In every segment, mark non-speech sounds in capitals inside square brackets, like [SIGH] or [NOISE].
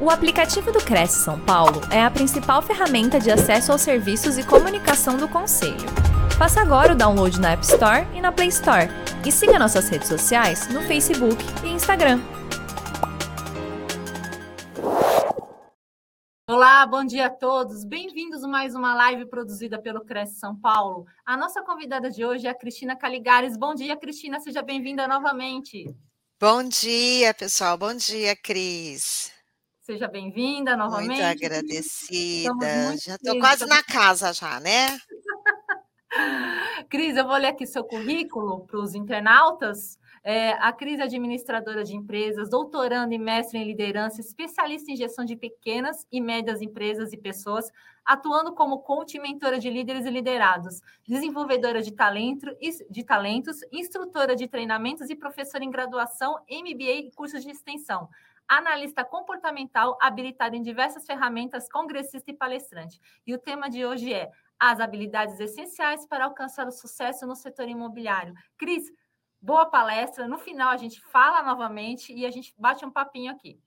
O aplicativo do Cresce São Paulo é a principal ferramenta de acesso aos serviços e comunicação do Conselho. Faça agora o download na App Store e na Play Store. E siga nossas redes sociais no Facebook e Instagram. Olá, bom dia a todos. Bem-vindos a mais uma live produzida pelo Cresce São Paulo. A nossa convidada de hoje é a Cristina Caligares. Bom dia, Cristina. Seja bem-vinda novamente. Bom dia, pessoal. Bom dia, Cris. Seja bem-vinda novamente. Muito agradecida. Muito já estou quase na casa já, né? [LAUGHS] Cris, eu vou ler aqui seu currículo para os internautas. É, a Cris é administradora de empresas, doutoranda e mestre em liderança, especialista em gestão de pequenas e médias empresas e pessoas, atuando como coach e mentora de líderes e liderados, desenvolvedora de, talento, de talentos, instrutora de treinamentos e professora em graduação, MBA e cursos de extensão analista comportamental habilitado em diversas ferramentas, congressista e palestrante. E o tema de hoje é as habilidades essenciais para alcançar o sucesso no setor imobiliário. Cris, boa palestra. No final a gente fala novamente e a gente bate um papinho aqui.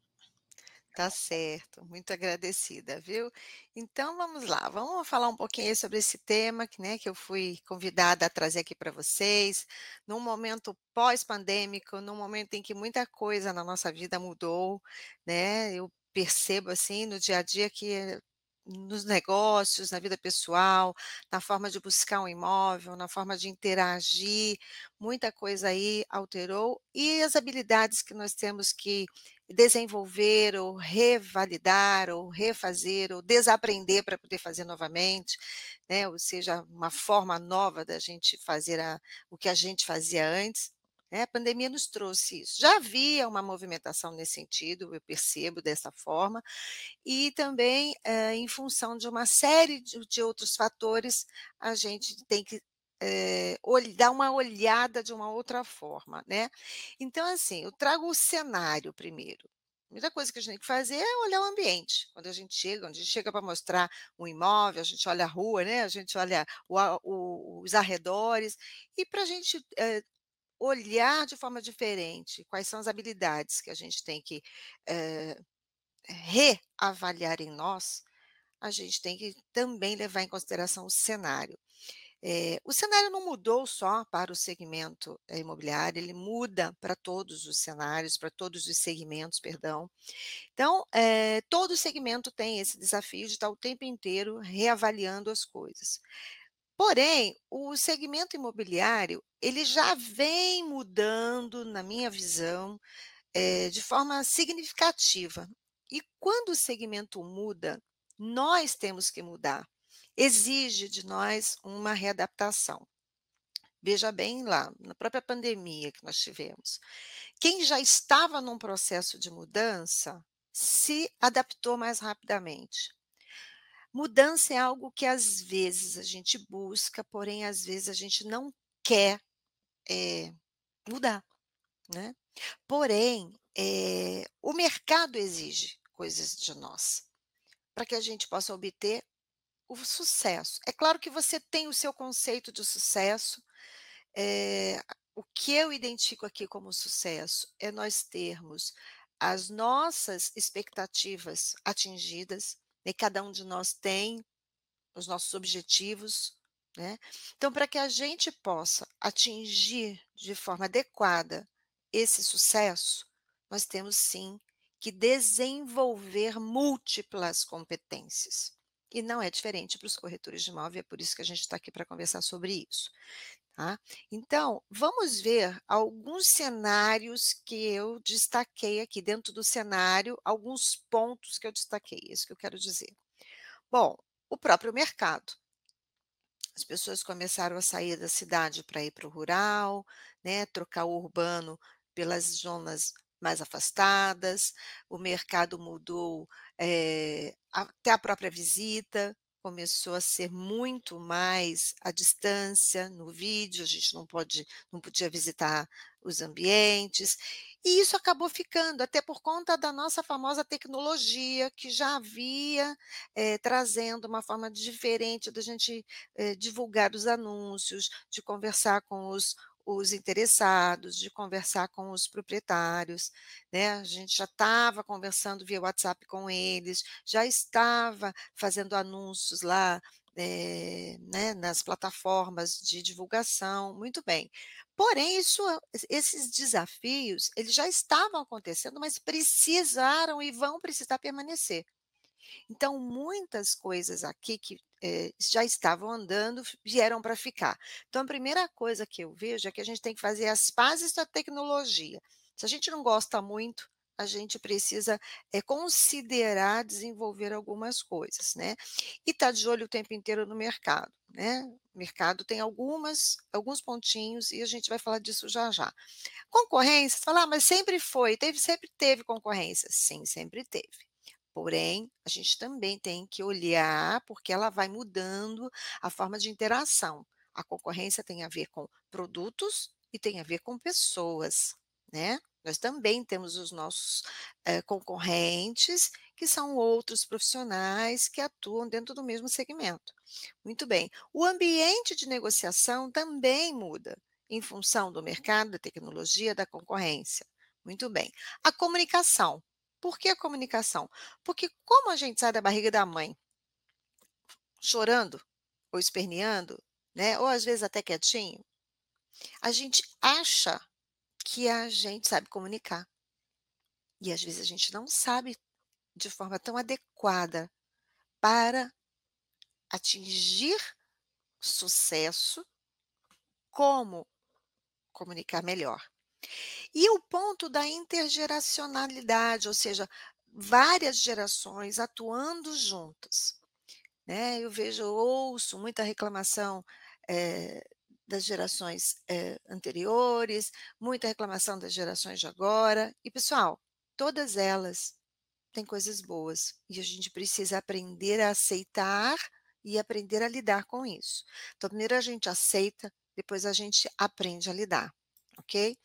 Tá certo, muito agradecida, viu? Então vamos lá, vamos falar um pouquinho sobre esse tema que, né, que eu fui convidada a trazer aqui para vocês, num momento pós-pandêmico, num momento em que muita coisa na nossa vida mudou, né? Eu percebo assim no dia a dia que nos negócios, na vida pessoal, na forma de buscar um imóvel, na forma de interagir, muita coisa aí alterou e as habilidades que nós temos que desenvolver ou revalidar ou refazer ou desaprender para poder fazer novamente, né? Ou seja, uma forma nova da gente fazer a, o que a gente fazia antes. Né? A pandemia nos trouxe isso. Já havia uma movimentação nesse sentido, eu percebo dessa forma, e também é, em função de uma série de, de outros fatores, a gente tem que é, dar uma olhada de uma outra forma, né? Então, assim, eu trago o cenário primeiro. A primeira coisa que a gente tem que fazer é olhar o ambiente. Quando a gente chega, onde a gente chega para mostrar um imóvel, a gente olha a rua, né? A gente olha o, o, os arredores, e para a gente é, olhar de forma diferente quais são as habilidades que a gente tem que é, reavaliar em nós, a gente tem que também levar em consideração o cenário. É, o cenário não mudou só para o segmento é, imobiliário, ele muda para todos os cenários, para todos os segmentos, perdão. Então, é, todo segmento tem esse desafio de estar o tempo inteiro reavaliando as coisas. Porém, o segmento imobiliário, ele já vem mudando, na minha visão, é, de forma significativa. E quando o segmento muda, nós temos que mudar. Exige de nós uma readaptação. Veja bem lá, na própria pandemia que nós tivemos. Quem já estava num processo de mudança se adaptou mais rapidamente. Mudança é algo que às vezes a gente busca, porém às vezes a gente não quer é, mudar, né? Porém, é, o mercado exige coisas de nós para que a gente possa obter o sucesso. É claro que você tem o seu conceito de sucesso. É, o que eu identifico aqui como sucesso é nós termos as nossas expectativas atingidas, e cada um de nós tem os nossos objetivos, né? Então, para que a gente possa atingir de forma adequada esse sucesso, nós temos sim que desenvolver múltiplas competências. E não é diferente para os corretores de imóvel, é por isso que a gente está aqui para conversar sobre isso. Tá? Então, vamos ver alguns cenários que eu destaquei aqui, dentro do cenário, alguns pontos que eu destaquei, é isso que eu quero dizer. Bom, o próprio mercado. As pessoas começaram a sair da cidade para ir para o rural, né, trocar o urbano pelas zonas mais afastadas, o mercado mudou é, até a própria visita, começou a ser muito mais à distância, no vídeo, a gente não pode, não podia visitar os ambientes, e isso acabou ficando, até por conta da nossa famosa tecnologia, que já havia é, trazendo uma forma diferente da gente é, divulgar os anúncios, de conversar com os, os interessados, de conversar com os proprietários, né, a gente já estava conversando via WhatsApp com eles, já estava fazendo anúncios lá, eh, né, nas plataformas de divulgação, muito bem. Porém, isso esses desafios, eles já estavam acontecendo, mas precisaram e vão precisar permanecer. Então, muitas coisas aqui que, eh, já estavam andando, vieram para ficar. Então, a primeira coisa que eu vejo é que a gente tem que fazer as pazes da tecnologia. Se a gente não gosta muito, a gente precisa, eh, considerar desenvolver algumas coisas, né. E estar de olho o tempo inteiro no mercado, né. O mercado tem algumas alguns pontinhos e a gente vai falar disso já já. Concorrência, você fala: "Ah, mas sempre foi, teve sempre teve concorrência". Sim, sempre teve. Porém, a gente também tem que olhar, porque ela vai mudando a forma de interação. A concorrência tem a ver com produtos e tem a ver com pessoas, né. Nós também temos os nossos, eh, concorrentes, que são outros profissionais que atuam dentro do mesmo segmento. Muito bem, o ambiente de negociação também muda, em função do mercado, da tecnologia, da concorrência. Muito bem. A comunicação. Por que a comunicação? Porque como a gente sai da barriga da mãe chorando, ou esperneando, né, ou às vezes até quietinho, a gente acha que a gente sabe comunicar. E às vezes a gente não sabe de forma tão adequada para atingir sucesso, como comunicar melhor. E o ponto da intergeracionalidade, ou seja, várias gerações atuando juntas, né. Eu vejo ouço muita reclamação, eh, das gerações, eh, anteriores, muita reclamação das gerações de agora, e pessoal, todas elas têm coisas boas, e a gente precisa aprender a aceitar e aprender a lidar com isso. Então primeiro a gente aceita, depois a gente aprende a lidar, ok?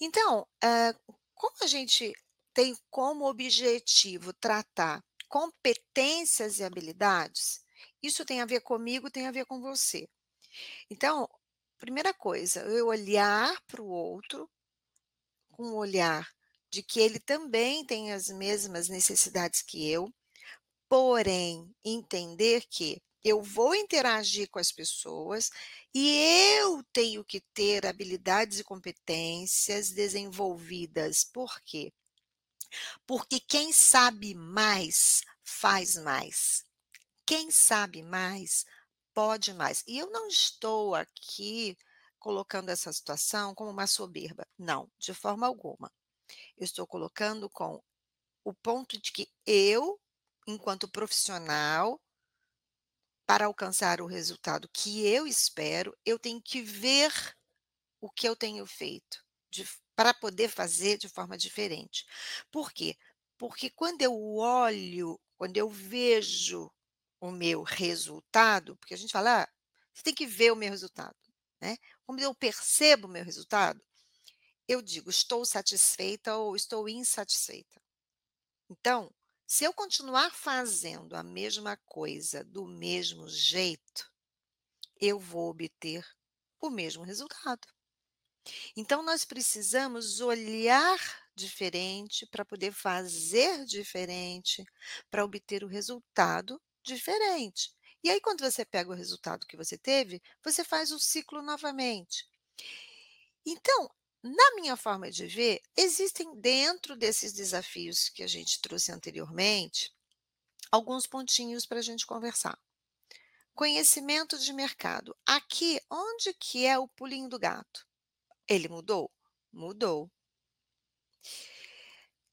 Então, hã, como a gente tem como objetivo tratar competências e habilidades, isso tem a ver comigo, tem a ver com você. Então, primeira coisa, eu olhar para o outro com um olhar de que ele também tem as mesmas necessidades que eu, porém, entender que eu vou interagir com as pessoas e eu tenho que ter habilidades e competências desenvolvidas. Por quê? Porque quem sabe mais, faz mais. Quem sabe mais, pode mais. E eu não estou aqui colocando essa situação como uma soberba, não, de forma alguma. Eu estou colocando com o ponto de que eu, enquanto profissional para alcançar o resultado que eu espero, eu tenho que ver o que eu tenho feito, para poder fazer de forma diferente. Por quê? Porque quando eu olho, quando eu vejo o meu resultado, porque a gente fala: "Ah, você tem que ver o meu resultado", né. Quando eu percebo o meu resultado, eu digo: "Estou satisfeita ou estou insatisfeita". Então, se eu continuar fazendo a mesma coisa do mesmo jeito, eu vou obter o mesmo resultado. Então nós precisamos olhar diferente para poder fazer diferente, para obter o resultado diferente. E aí quando você pega o resultado que você teve, você faz o ciclo novamente. Então, na minha forma de ver, existem dentro desses desafios que a gente trouxe anteriormente, alguns pontinhos para a gente conversar. Conhecimento de mercado. Aqui, onde que é o pulinho do gato? Ele mudou? Mudou.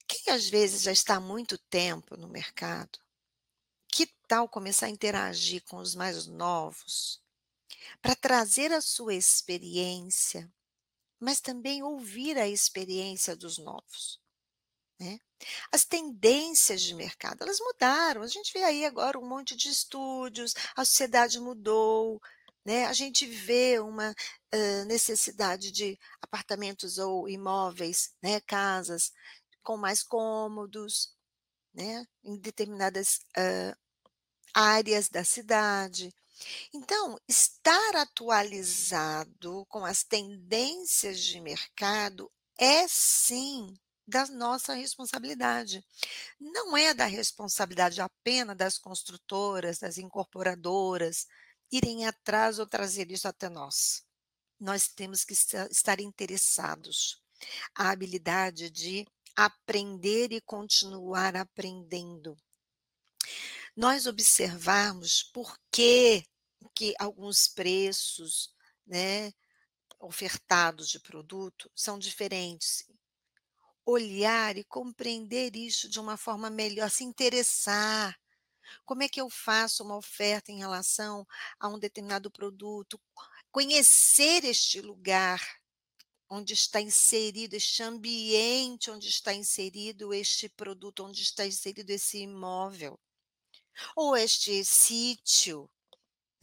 Quem às vezes já está há muito tempo no mercado, que tal começar a interagir com os mais novos, para trazer a sua experiência, mas também ouvir a experiência dos novos, né. As tendências de mercado, elas mudaram, a gente vê aí agora um monte de estúdios, a sociedade mudou, né, a gente vê uma, hã, necessidade de apartamentos ou imóveis, né, casas com mais cômodos, né, em determinadas, hã, áreas da cidade. Então, estar atualizado com as tendências de mercado é sim da nossa responsabilidade. Não é da responsabilidade apenas das construtoras, das incorporadoras irem atrás ou trazer isso até nós. Nós temos que estar interessados. A habilidade de aprender e continuar aprendendo. Nós observarmos por que que alguns preços, né, ofertados de produto são diferentes. Olhar e compreender isso de uma forma melhor, se interessar. Como é que eu faço uma oferta em relação a um determinado produto? Conhecer este lugar onde está inserido, este ambiente onde está inserido este produto, onde está inserido esse imóvel, ou este sítio,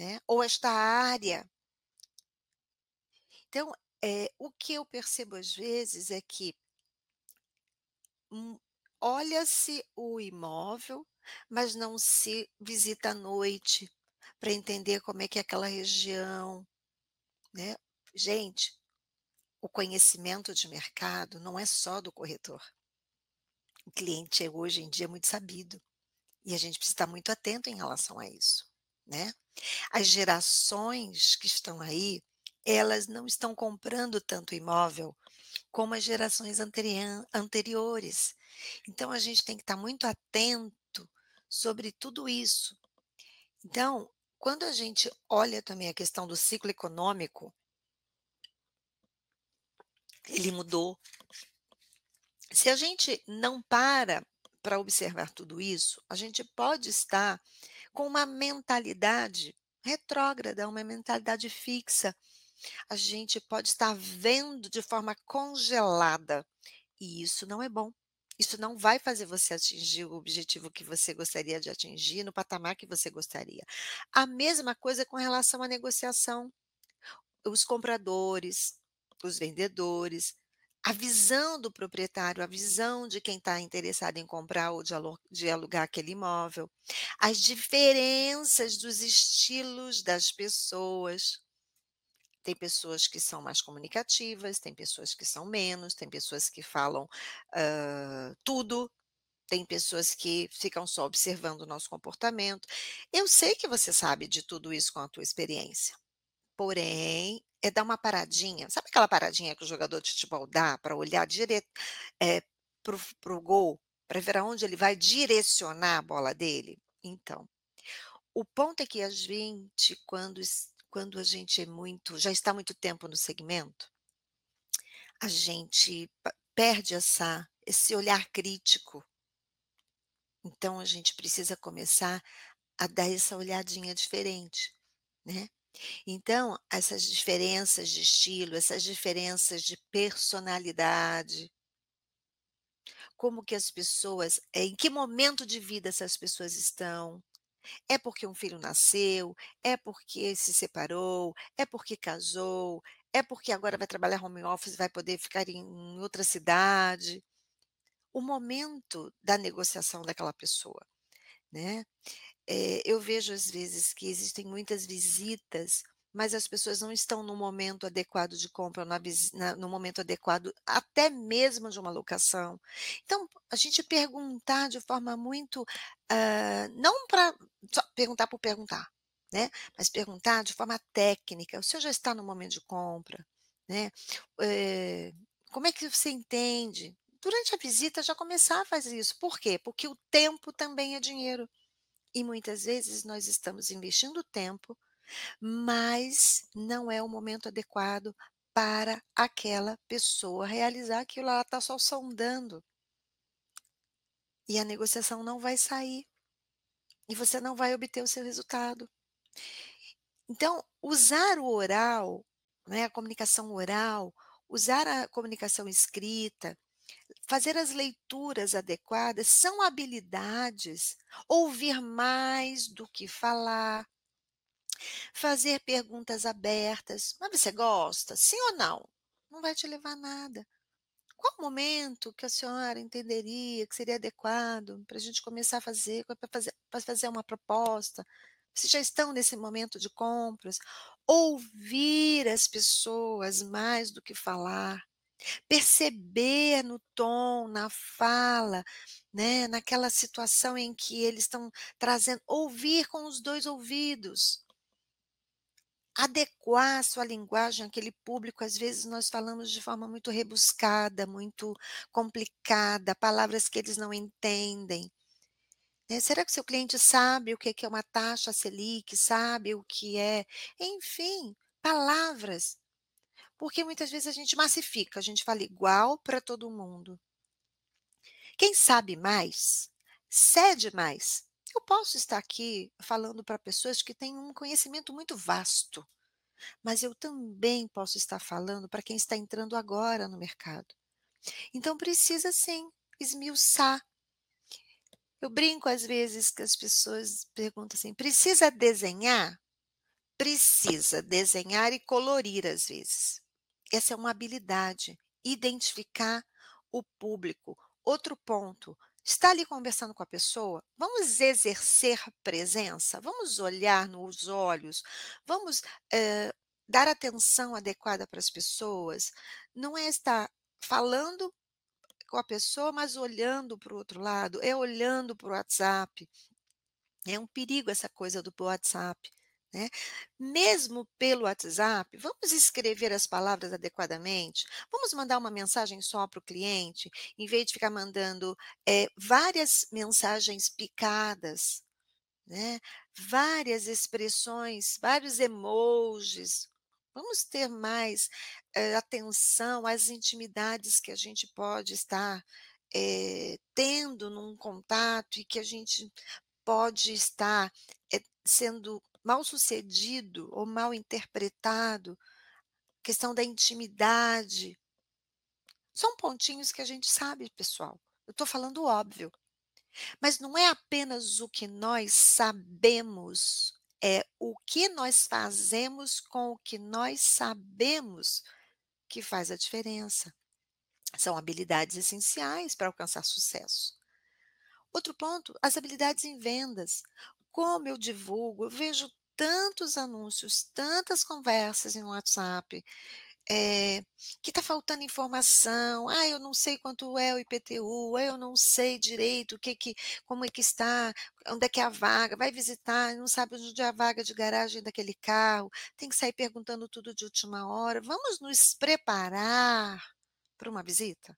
né, ou esta área. Então, eh, o que eu percebo às vezes é que hum, olha-se o imóvel, mas não se visita à noite, para entender como é que é aquela região, né. Gente, o conhecimento de mercado não é só do corretor. O cliente é hoje em dia muito sabido, e a gente precisa estar muito atento em relação a isso, né. As gerações que estão aí, elas não estão comprando tanto imóvel como as gerações anteriores. Então a gente tem que estar muito atento sobre tudo isso. Então, quando a gente olha também a questão do ciclo econômico ele mudou. Se a gente não para para observar tudo isso, a gente pode estar com uma mentalidade retrógrada, uma mentalidade fixa. A gente pode estar vendo de forma congelada, e isso não é bom. Isso não vai fazer você atingir o objetivo que você gostaria de atingir, no patamar que você gostaria. A mesma coisa com relação à negociação. Os compradores, os vendedores, a visão do proprietário, a visão de quem está interessado em comprar ou de, alugar aquele imóvel, as diferenças dos estilos das pessoas. Tem pessoas que são mais comunicativas, tem pessoas que são menos, tem pessoas que falam uh, tudo, tem pessoas que ficam só observando o nosso comportamento. Eu sei que você sabe de tudo isso com a tua experiência. Porém, é dar uma paradinha. Sabe aquela paradinha que o jogador de futebol dá para olhar direto eh, para o gol, para ver aonde ele vai direcionar a bola dele? Então, o ponto é que a gente, quando quando a gente é muito já está muito tempo no segmento, a gente perde essa esse olhar crítico. Então a gente precisa começar a dar essa olhadinha diferente, né. Então, essas diferenças de estilo, essas diferenças de personalidade como que as pessoas eh, em que momento de vida essas pessoas estão. É porque um filho nasceu, é porque se separou, é porque casou, é porque agora vai trabalhar home office vai poder ficar em outra cidade. O momento da negociação daquela pessoa, né. Eh, eu vejo às vezes que existem muitas visitas, mas as pessoas não estão no momento adequado de compra, na na no momento adequado, até mesmo de uma locação. Então, a gente perguntar de forma muito, hã, não para perguntar por perguntar, né, mas perguntar de forma técnica: "O senhor já está no momento de compra?", né, eh, "Como é que você entende?". Durante a visita já começar a fazer isso. Por quê? Porque o tempo também é dinheiro. E muitas vezes nós estamos investindo tempo, mas não é o momento adequado para aquela pessoa realizar aquilo, ela está só sondando. E a negociação não vai sair. E você não vai obter o seu resultado. Então, usar o oral, né, a comunicação oral, usar a comunicação escrita, Fazer as leituras adequadas são habilidades, ouvir mais do que falar. Fazer perguntas abertas, "Mas você gosta? Sim ou não?". Não vai te levar a nada. Qual o momento que a senhora entenderia que seria adequado para a gente começar a fazer, para fazer fazer uma proposta? Vocês já estão nesse momento de compras? Ouvir as pessoas mais do que falar. Perceber no tom, na fala, né, naquela situação em que eles estão trazendo ouvir com os 2 ouvidos. Adequar a sua linguagem àquele público, às vezes nós falamos de forma muito rebuscada, muito complicada, palavras que eles não entendem. Né, será que seu cliente sabe o que é uma taxa Selic, sabe o que é enfim, palavras. Porque muitas vezes a gente massifica, a gente fala igual para todo mundo. Quem sabe mais, cede mais. Eu posso estar aqui falando para pessoas que têm um conhecimento muito vasto, mas eu também posso estar falando para quem está entrando agora no mercado. Então precisa sim esmiuçar. Eu brinco às vezes que as pessoas perguntam assim: "Precisa desenhar?" Precisa desenhar e colorir às vezes. Essa é uma habilidade, identificar o público. Outro ponto, está ali conversando com a pessoa, vamos exercer presença, vamos olhar nos olhos, vamos, eh, dar atenção adequada para as pessoas, não é estar falando com a pessoa, mas olhando para o outro lado, é olhando para o WhatsApp. É um perigo essa coisa do WhatsApp, né. Mesmo pelo WhatsApp, vamos escrever as palavras adequadamente, vamos mandar uma mensagem só para o cliente, em vez de ficar mandando, eh, várias mensagens picadas, né, várias expressões, vários emojis. Vamos ter mais, eh, atenção às intimidades que a gente pode estar, eh, tendo num contato e que a gente pode estar, eh, sendo mal-sucedido ou mal interpretado, questão da intimidade. São pontinhos que a gente sabe, pessoal. Eu estou falando óbvio. Mas não é apenas o que nós sabemos, é o que nós fazemos com o que nós sabemos que faz a diferença. São habilidades essenciais para alcançar sucesso. Outro ponto, as habilidades em vendas. Como eu divulgo, eu vejo tantos anúncios, tantas conversas em WhatsApp, eh, que está faltando informação, "Ah, eu não sei quanto é o IPTU, ah, eu não sei direito o que que como é que está, onde é que é a vaga, vai visitar não sabe onde é a vaga de garagem daquele carro, tem que sair perguntando tudo de última hora, vamos nos preparar para uma visita?"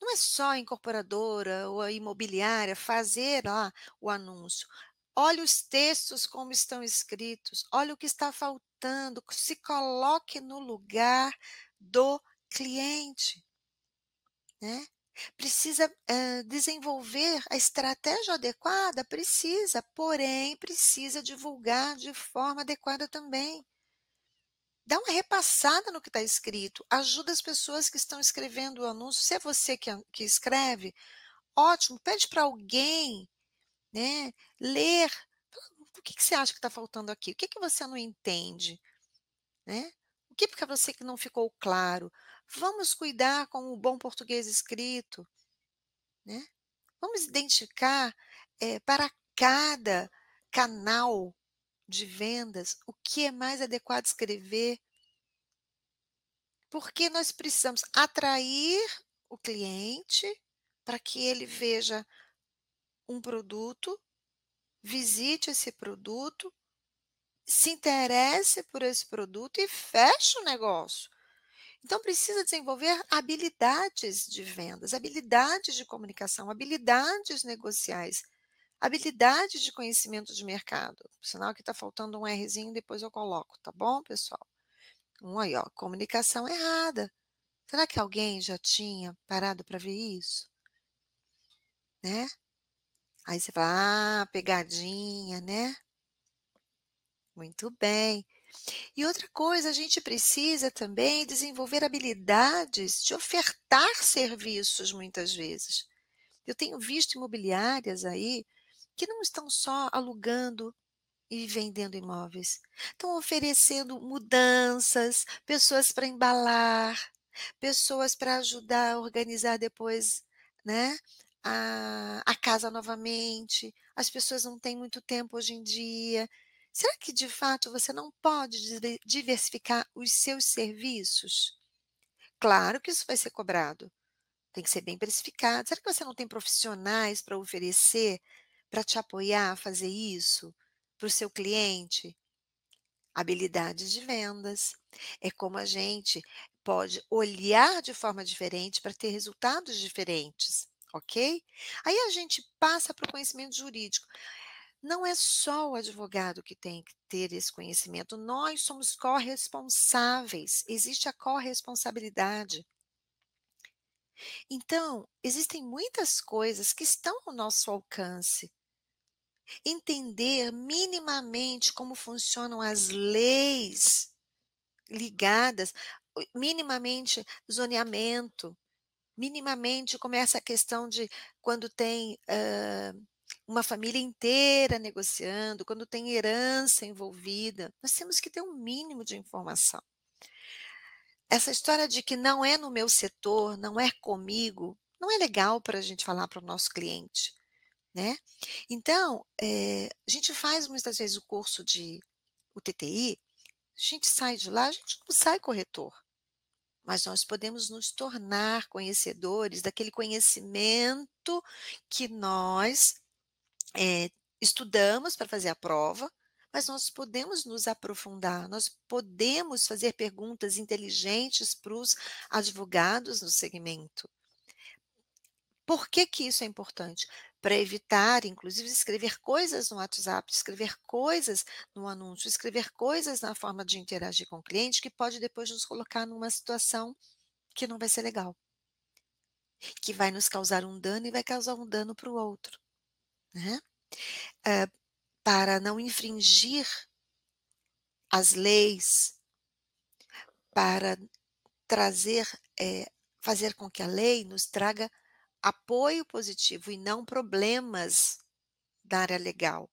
Não é só a incorporadora ou a imobiliária fazer o anúncio. Olha os textos como estão escritos, olha o que está faltando, se coloque no lugar do cliente. Né. Precisa, hã, desenvolver a estratégia adequada? Precisa, porém precisa divulgar de forma adequada também. Dá uma repassada no que está escrito, ajuda as pessoas que estão escrevendo o anúncio, se é você que que escreve, ótimo, pede para alguém, né, ler, o que que você acha que está faltando aqui? O que que você não entende? Né, o que para você que não ficou claro? Vamos cuidar com o bom português escrito, né. Vamos identificar, eh, para cada canal de vendas, o que é mais adequado escrever. Porque nós precisamos atrair o cliente, para que ele veja um produto, visite esse produto, se interesse por esse produto e feche o negócio. Então precisa desenvolver habilidades de vendas, habilidades de comunicação, habilidades negociais, habilidades de conhecimento de mercado. Sinal que está faltando um rzinho, depois eu coloco, tá bom, pessoal? Um aí, ó, comunicação errada. Será que alguém já tinha parado para ver isso? Né. Aí você fala: "Ah, pegadinha, né". Muito bem. E outra coisa, a gente precisa também desenvolver habilidades de ofertar serviços muitas vezes. Eu tenho visto imobiliárias aí, que não estão só alugando e vendendo imóveis, estão oferecendo mudanças, pessoas para embalar, pessoas para ajudar a organizar depois, né, a a casa novamente, as pessoas não têm muito tempo hoje em dia. Será que de fato você não pode diver diversificar os seus serviços? Claro que isso vai ser cobrado, tem que ser bem precificado. Será que você não tem profissionais para oferecer, para te apoiar a fazer isso, para o seu cliente? Habilidades de vendas, é como a gente pode olhar de forma diferente para ter resultados diferentes, ok? Aí a gente passa para o conhecimento jurídico. Não é só o advogado que tem que ter esse conhecimento, nós somos corresponsáveis, existe a corresponsabilidade. Então, existem muitas coisas que estão ao nosso alcance. Entender minimamente como funcionam as leis ligadas, minimamente zoneamento, minimamente como é essa questão de quando tem, hã, uma família inteira negociando, quando tem herança envolvida, nós temos que ter um mínimo de informação. Essa história de que não é no meu setor, não é comigo, não é legal para a gente falar para o nosso cliente, né. Então, eh, a gente faz muitas vezes o curso de o TTI, a gente sai de lá, a gente não sai corretor, mas nós podemos nos tornar conhecedores daquele conhecimento que nós, eh, estudamos para fazer a prova, mas nós podemos nos aprofundar, nós podemos fazer perguntas inteligentes para os advogados no segmento. Por que que isso é importante? Para evitar, inclusive, escrever coisas no WhatsApp, escrever coisas no anúncio, escrever coisas na forma de interagir com o cliente, que pode depois nos colocar numa situação que não vai ser legal. Que vai nos causar um dano e vai causar um dano para o outro, né. Hã, para não infringir as leis para trazer, eh, fazer com que a lei nos traga apoio positivo e não problemas da área legal.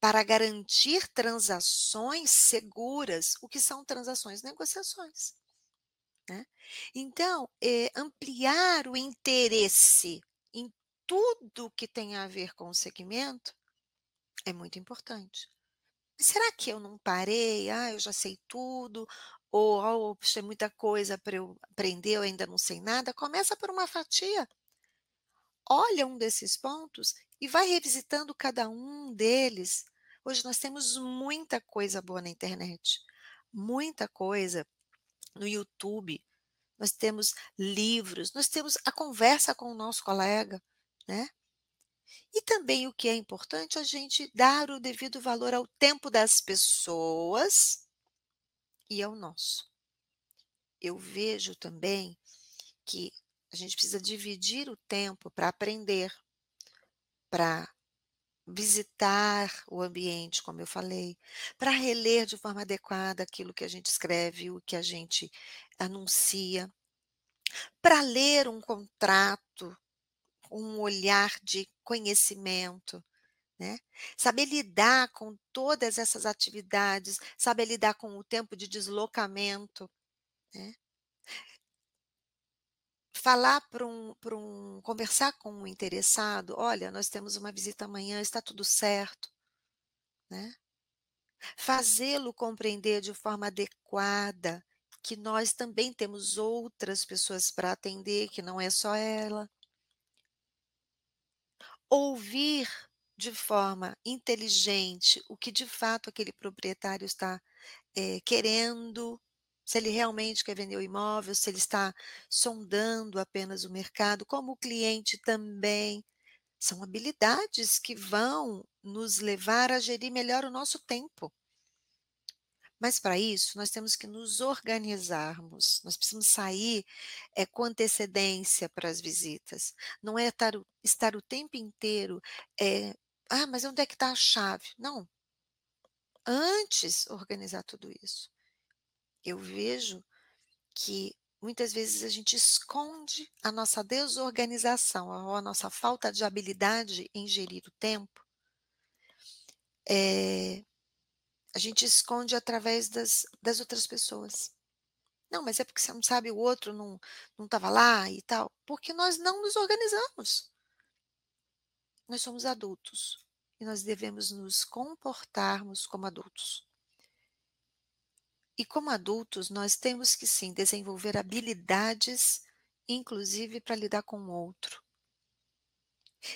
Para garantir transações seguras, o que são transações? Negociações, né. Então, eh, ampliar o interesse em tudo que tem a ver com o segmento, é muito importante. Será que eu não parei? "Ah, eu já sei tudo", ou "Oh, puxa, é muita coisa para eu aprender, eu ainda não sei nada", começa por uma fatia. Olha um desses pontos e vai revisitando cada um deles. Hoje nós temos muita coisa boa na internet, muita coisa no YouTube, nós temos livros, nós temos a conversa com o nosso colega, né. E também o que é importante, a gente dar o devido valor ao tempo das pessoas e ao nosso. Eu vejo também que a gente precisa dividir o tempo para aprender, para visitar o ambiente, como eu falei, para reler de forma adequada aquilo que a gente escreve, o que a gente anuncia, para ler um contrato, um olhar de conhecimento, né, saber lidar com todas essas atividades, saber lidar com o tempo de deslocamento, né. Falar para um um conversar com um interessado: "Olha, nós temos uma visita amanhã, está tudo certo?", né. Fazê-lo compreender de forma adequada que nós também temos outras pessoas para atender, que não é só ela. Ouvir de forma inteligente o que de fato aquele proprietário está, eh, querendo, se ele realmente quer vender o imóvel, se ele está sondando apenas o mercado, como o cliente também. São habilidades que vão nos levar a gerir melhor o nosso tempo. Mas para isso, nós temos que nos organizarmos, nós precisamos sair, eh, com antecedência para as visitas, não é estar estar o tempo inteiro, eh, "Ah, mas onde é que está a chave?", não. Antes, organizar tudo isso. Eu vejo que muitas vezes a gente esconde a nossa desorganização ou a nossa falta de habilidade em gerir o tempo eh, a gente esconde através das das outras pessoas. "Não, mas é porque você não sabe, o outro não estava lá e tal", porque nós não nos organizamos. nós somos adultos e nós devemos nos comportarmos como adultos. E como adultos, nós temos que sim desenvolver habilidades, inclusive para lidar com o outro.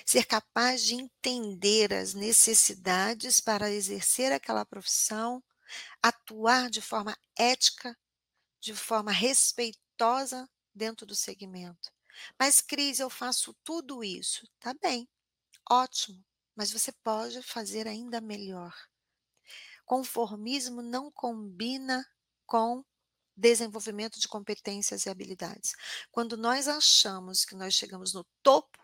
Ser capaz de entender as necessidades para exercer aquela profissão, atuar de forma ética, de forma respeitosa dentro do segmento. Mas, Cris, eu faço tudo isso. Tá bem, ótimo, mas você pode fazer ainda melhor. Conformismo não combina com desenvolvimento de competências e habilidades. Quando nós achamos que nós chegamos no topo,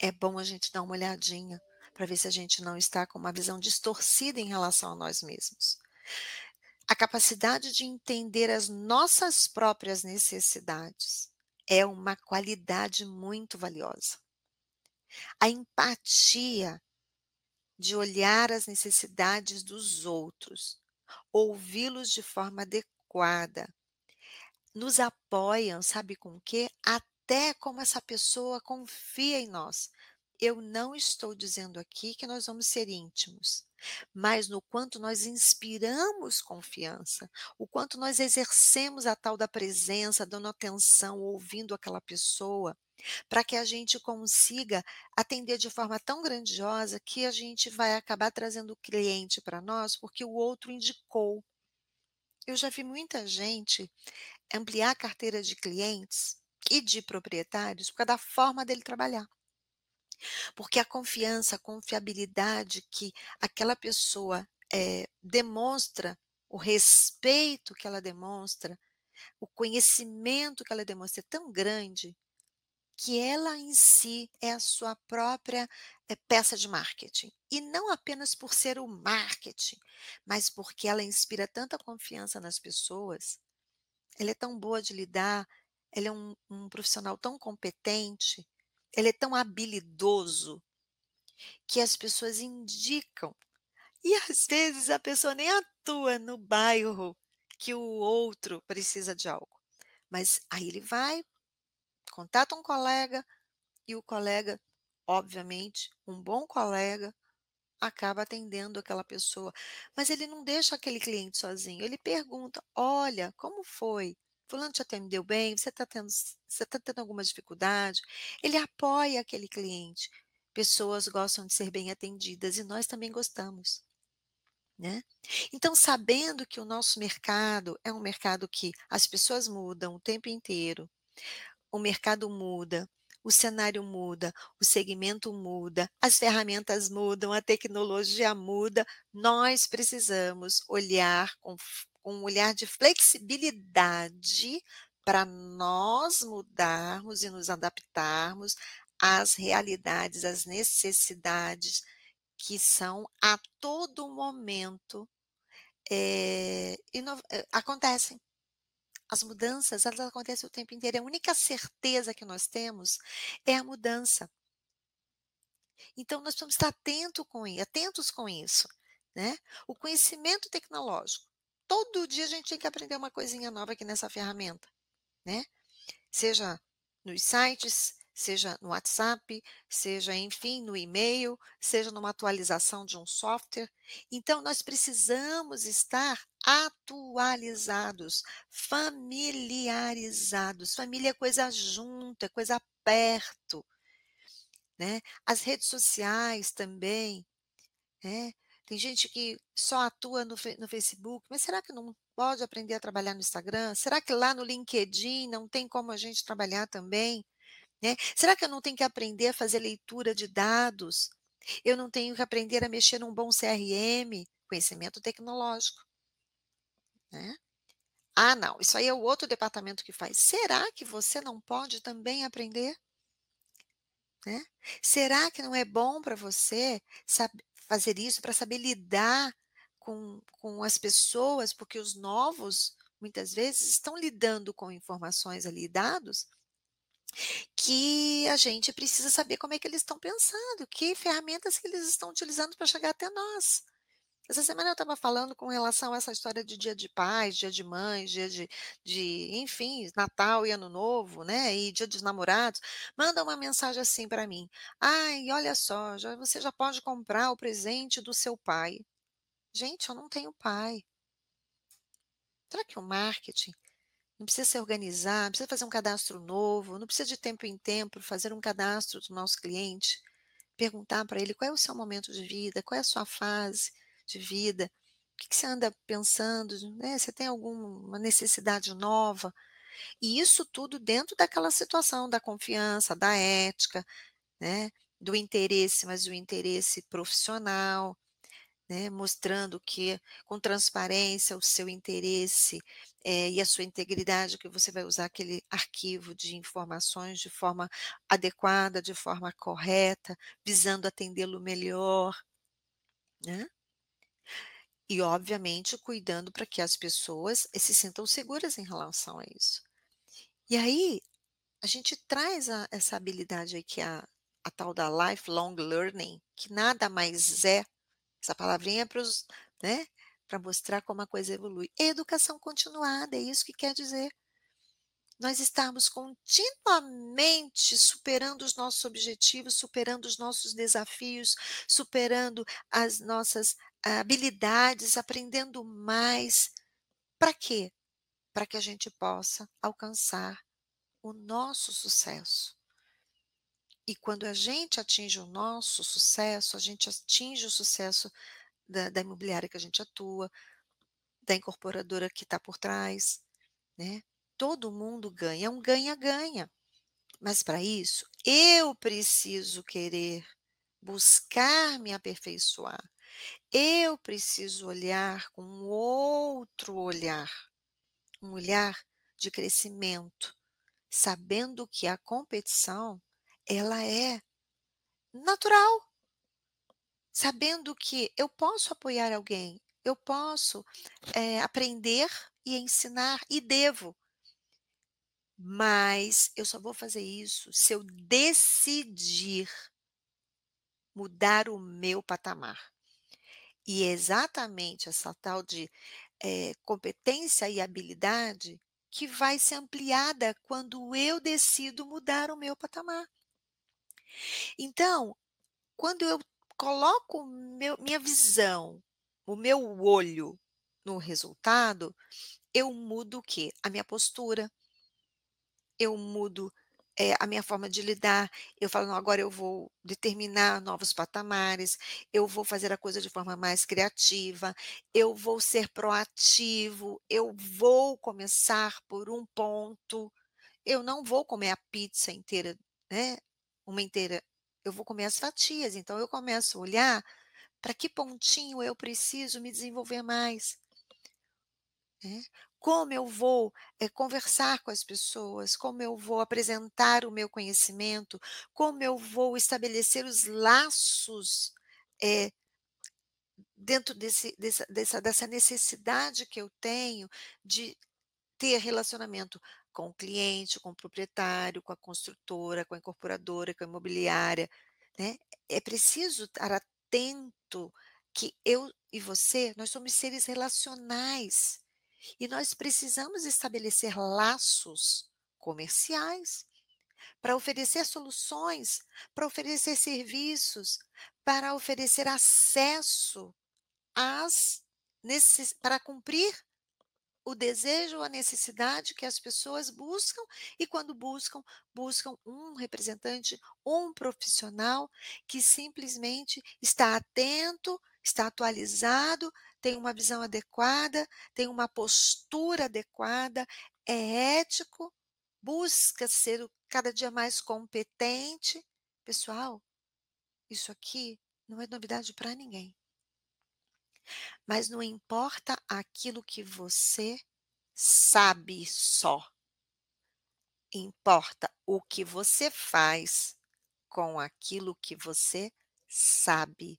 é bom a gente dar uma olhadinha para ver se a gente não está com uma visão distorcida em relação a nós mesmos. A capacidade de entender as nossas próprias necessidades é uma qualidade muito valiosa. A empatia de olhar as necessidades dos outros, ouvi-los de forma adequada, nos apoiam, sabe com o quê? Até como essa pessoa confia em nós. Eu não estou dizendo aqui que nós vamos ser íntimos, mas no quanto nós inspiramos confiança, o quanto nós exercemos a tal da presença, dando atenção, ouvindo aquela pessoa, para que a gente consiga atender de forma tão grandiosa que a gente vai acabar trazendo o cliente para nós porque o outro indicou. Eu já vi muita gente ampliar a carteira de clientes e de proprietários por causa da forma dele trabalhar. Porque a confiança, a confiabilidade que aquela pessoa é, demonstra, o respeito que ela demonstra, o conhecimento que ela demonstra é tão grande que ela em si é a sua própria é, peça de marketing. E não apenas por ser o marketing, mas porque ela inspira tanta confiança nas pessoas. Ela é tão boa de lidar, ela é um, um profissional tão competente, ele é tão habilidoso que as pessoas indicam. E às vezes a pessoa nem atua no bairro que o outro precisa de algo. Mas aí ele vai, contata um colega e o colega, obviamente, um bom colega, acaba atendendo aquela pessoa. Mas ele não deixa aquele cliente sozinho. Ele pergunta: Olha, como foi? Fulano te atendeu bem? Você está tendo, você tá tendo alguma dificuldade? Ele apoia aquele cliente. Pessoas gostam de ser bem atendidas e nós também gostamos. Né? Então, sabendo que o nosso mercado é um mercado que as pessoas mudam o tempo inteiro, o mercado muda, o cenário muda, o segmento muda, as ferramentas mudam, a tecnologia muda, nós precisamos olhar com um olhar de flexibilidade para nós mudarmos e nos adaptarmos às realidades, às necessidades que são a todo momento é, acontecem. As mudanças, elas acontecem o tempo inteiro. A única certeza que nós temos é a mudança. Então, nós precisamos estar atento com, atentos com isso. Né? O conhecimento tecnológico todo dia a gente tem que aprender uma coisinha nova aqui nessa ferramenta, né? Seja nos sites, seja no WhatsApp, seja, enfim, no e-mail, seja numa atualização de um software. Então, nós precisamos estar atualizados, familiarizados. Família é coisa junta, é coisa perto. Né? As redes sociais também. Né? Tem gente que só atua no, no Facebook, mas será que não pode aprender a trabalhar no Instagram? Será que lá no LinkedIn não tem como a gente trabalhar também? Né? Será que eu não tenho que aprender a fazer leitura de dados? Eu não tenho que aprender a mexer num bom CRM? Conhecimento tecnológico. Né? Ah, não, isso aí é o outro departamento que faz. Será que você não pode também aprender? Né? Será que não é bom para você saber, fazer isso, para saber lidar com, com as pessoas, porque os novos, muitas vezes, estão lidando com informações ali, dados, que a gente precisa saber como é que eles estão pensando, que ferramentas que eles estão utilizando para chegar até nós. Essa semana eu estava falando com relação a essa história de dia de pais, dia de mães, dia de de enfim, Natal e Ano Novo, né, e dia dos namorados, manda uma mensagem assim para mim: "Ai, olha só, já você já pode comprar o presente do seu pai". Gente, eu não tenho pai. Será que o marketing não precisa se organizar, não precisa fazer um cadastro novo, não precisa de tempo em tempo fazer um cadastro do nosso cliente, perguntar para ele qual é o seu momento de vida, qual é a sua fase de vida, o que você anda pensando, né, você tem alguma necessidade nova? E isso tudo dentro daquela situação da confiança, da ética, né, do interesse, mas o interesse profissional, né, mostrando que com transparência o seu interesse, eh, e a sua integridade que você vai usar aquele arquivo de informações de forma adequada, de forma correta, visando atendê-lo melhor, né. E obviamente cuidando para que as pessoas, se sintam seguras em relação a isso. E aí, a gente traz a essa habilidade aí que é a a tal da lifelong learning, que nada mais é essa palavrinha é para né, mostrar como a coisa evolui. Educação continuada, é isso que quer dizer. Nós estamos continuamente superando os nossos objetivos, superando os nossos desafios, superando as nossas habilidades, aprendendo mais. Para quê? Para que a gente possa alcançar o nosso sucesso. E quando a gente atinge o nosso sucesso, a gente atinge o sucesso da da imobiliária que a gente atua, da incorporadora que está por trás, né. Todo mundo ganha, é um ganha-ganha. Mas para isso, eu preciso querer buscar me aperfeiçoar. Eu preciso olhar com outro olhar, um olhar de crescimento, sabendo que a competição, ela é natural. Sabendo que eu posso apoiar alguém, eu posso, eh, aprender e ensinar e devo. Mas eu só vou fazer isso se eu decidir mudar o meu patamar. E é exatamente essa tal de, eh, competência e habilidade que vai ser ampliada quando eu decido mudar o meu patamar. Então, quando eu coloco meu minha visão, o meu olho no resultado, eu mudo o quê? A minha postura. Eu mudo, eh, a minha forma de lidar, eu falo: "Não, agora eu vou determinar novos patamares, eu vou fazer a coisa de forma mais criativa, eu vou ser proativo, eu vou começar por um ponto, eu não vou comer a pizza inteira, né, uma inteira, eu vou comer as fatias, então eu começo a olhar para que pontinho eu preciso me desenvolver mais. Né, como eu vou, eh, conversar com as pessoas, como eu vou apresentar o meu conhecimento, como eu vou estabelecer os laços, eh dentro desse dessa dessa dessa necessidade que eu tenho de ter relacionamento com o cliente, com o proprietário, com a construtora, com a incorporadora, com a imobiliária, né. É preciso estar atento que eu e você, nós somos seres relacionais, e nós precisamos estabelecer laços comerciais, para oferecer soluções, para oferecer serviços, para oferecer acesso às para cumprir o desejo ou a necessidade que as pessoas buscam, e quando buscam, buscam um representante, um profissional que simplesmente está atento, está atualizado, tem uma visão adequada, tem uma postura adequada, é ético, busca ser cada dia mais competente. Pessoal, isso aqui não é novidade para ninguém. Mas não importa aquilo que você sabe só. Importa o que você faz com aquilo que você sabe.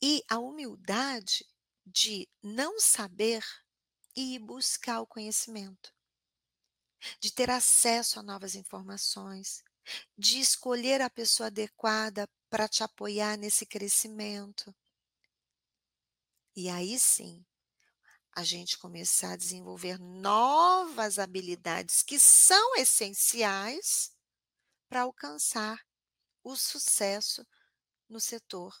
E a humildade de não saber e buscar o conhecimento. De ter acesso a novas informações, de escolher a pessoa adequada para te apoiar nesse crescimento. E aí sim, a gente começar a desenvolver novas habilidades que são essenciais para alcançar o sucesso no setor,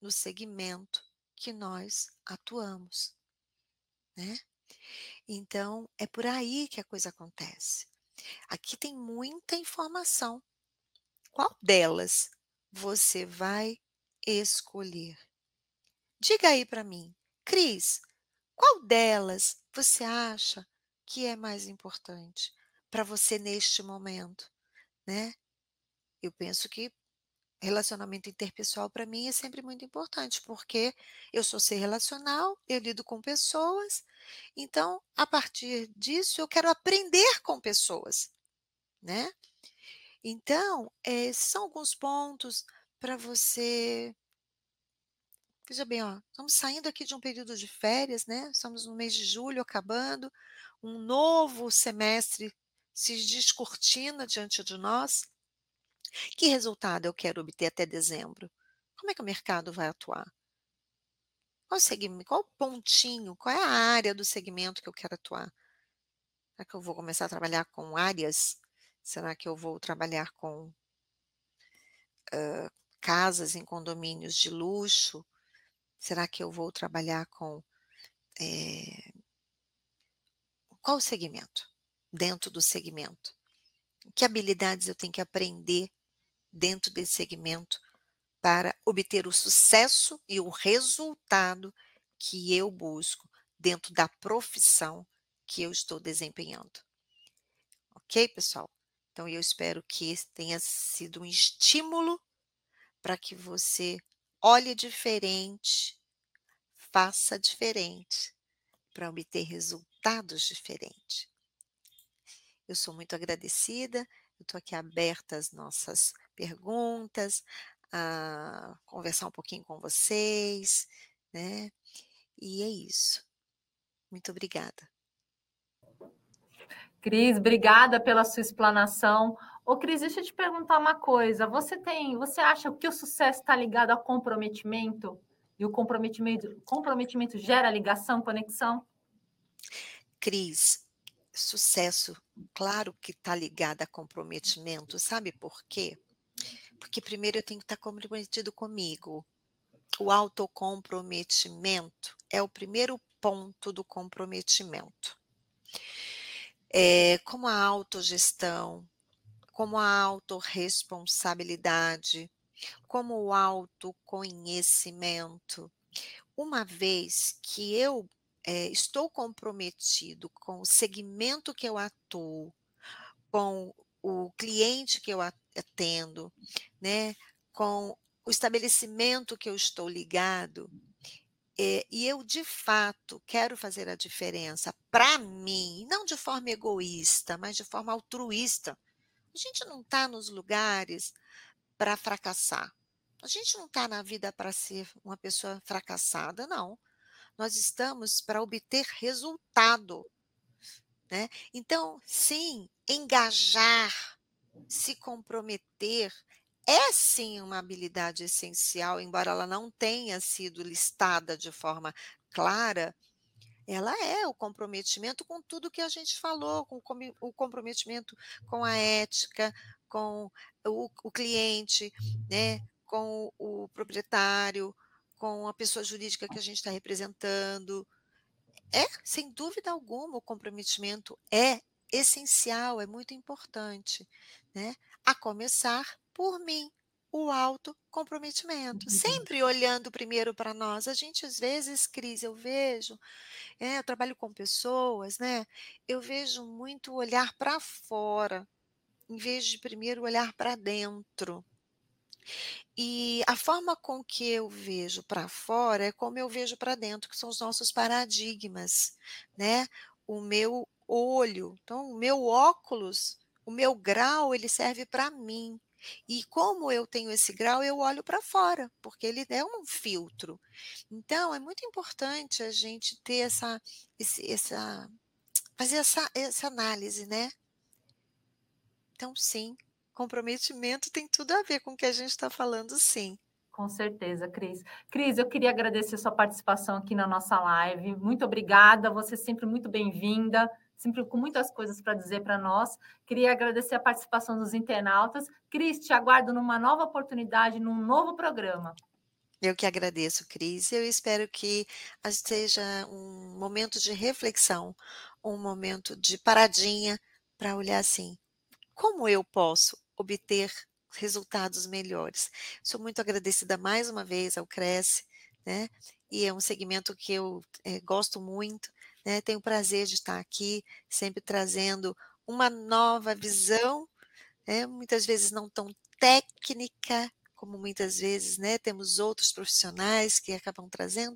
no segmento que nós atuamos, né? Então, é por aí que a coisa acontece. Aqui tem muita informação. Qual delas você vai escolher? Diga aí para mim, Cris, qual delas você acha que é mais importante para você neste momento, né? Eu penso que relacionamento interpessoal para mim é sempre muito importante, porque eu sou ser relacional, eu lido com pessoas, então a partir disso eu quero aprender com pessoas, né? Então, eh, são alguns pontos para você Veja bem, ó, estamos saindo aqui de um período de férias, né? Estamos no mês de julho acabando, um novo semestre se descortina diante de nós. Que resultado eu quero obter até dezembro? Como é que o mercado vai atuar? Qual segmento, qual pontinho, qual é a área do segmento que eu quero atuar? Será que eu vou começar a trabalhar com áreas? Será que eu vou trabalhar com uh, casas em condomínios de luxo? Será que eu vou trabalhar com é, qual segmento? Dentro do segmento. Que habilidades eu tenho que aprender dentro desse segmento para obter o sucesso e o resultado que eu busco dentro da profissão que eu estou desempenhando. Ok, pessoal? Então, eu espero que tenha sido um estímulo para que você olhe diferente, faça diferente para obter resultados diferentes. Eu sou muito agradecida, eu estou aqui aberta às nossas perguntas, a conversar um pouquinho com vocês, né? E é isso. Muito obrigada. Cris, obrigada pela sua explanação. Ô, Cris, deixa eu te perguntar uma coisa. Você tem, você acha que o sucesso está ligado ao comprometimento? E o comprometimento, comprometimento gera ligação, conexão? Cris, sucesso, claro que está ligado a comprometimento, sabe por quê? Porque primeiro eu tenho que estar comprometido comigo. O autocomprometimento é o primeiro ponto do comprometimento. É, como a autogestão, como a autorresponsabilidade, como o autoconhecimento. Uma vez que eu é, estou comprometido com o segmento que eu atuo, com o cliente que eu atendo, né, com o estabelecimento que eu estou ligado, é, e eu de fato quero fazer a diferença para mim, não de forma egoísta, mas de forma altruísta. A gente não está nos lugares para fracassar. A gente não está na vida para ser uma pessoa fracassada, não nós estamos para obter resultado. Né? Então, sim, engajar, se comprometer, é sim uma habilidade essencial, embora ela não tenha sido listada de forma clara, ela é o comprometimento com tudo que a gente falou, com o comprometimento com a ética, com o, o cliente, né, com o, o proprietário, com a pessoa jurídica que a gente está representando. É, sem dúvida alguma, o comprometimento é essencial, é muito importante, né? A começar por mim, o autocomprometimento. Uhum. Sempre olhando primeiro para nós. A gente, às vezes, Cris, eu vejo, é, eu trabalho com pessoas, né? Eu vejo muito olhar para fora, em vez de primeiro olhar para dentro. E a forma com que eu vejo para fora é como eu vejo para dentro, que são os nossos paradigmas, né? O meu olho, então o meu óculos, o meu grau, ele serve para mim. E como eu tenho esse grau, eu olho para fora, porque ele é um filtro. Então, é muito importante a gente ter essa, esse, essa fazer essa, essa análise, né? Então, sim, Comprometimento tem tudo a ver com o que a gente está falando, sim. Com certeza, Cris. Cris, eu queria agradecer sua participação aqui na nossa live. Muito obrigada, você é sempre muito bem-vinda, sempre com muitas coisas para dizer para nós. Queria agradecer a participação dos internautas. Cris, te aguardo numa nova oportunidade, num novo programa. Eu que agradeço, Cris. Eu espero que seja um momento de reflexão, um momento de paradinha para olhar assim: como eu posso obter resultados melhores. Sou muito agradecida mais uma vez ao Cresce, né? E é um segmento que eu é, gosto muito, né? Tenho o prazer de estar aqui, sempre trazendo uma nova visão, né? Muitas vezes não tão técnica, como muitas vezes, né, temos outros profissionais que acabam trazendo,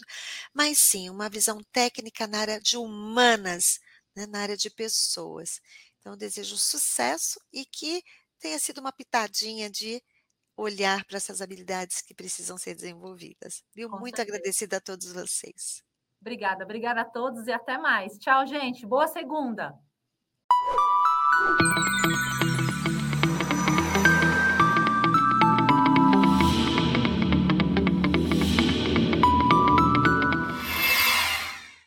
mas sim uma visão técnica na área de humanas, né, na área de pessoas. Então, desejo sucesso e que tenha sido uma pitadinha de olhar para essas habilidades que precisam ser desenvolvidas. Viu? Com Muito certeza. agradecida a todos vocês. Obrigada, obrigada a todos e até mais. Tchau, gente. Boa segunda.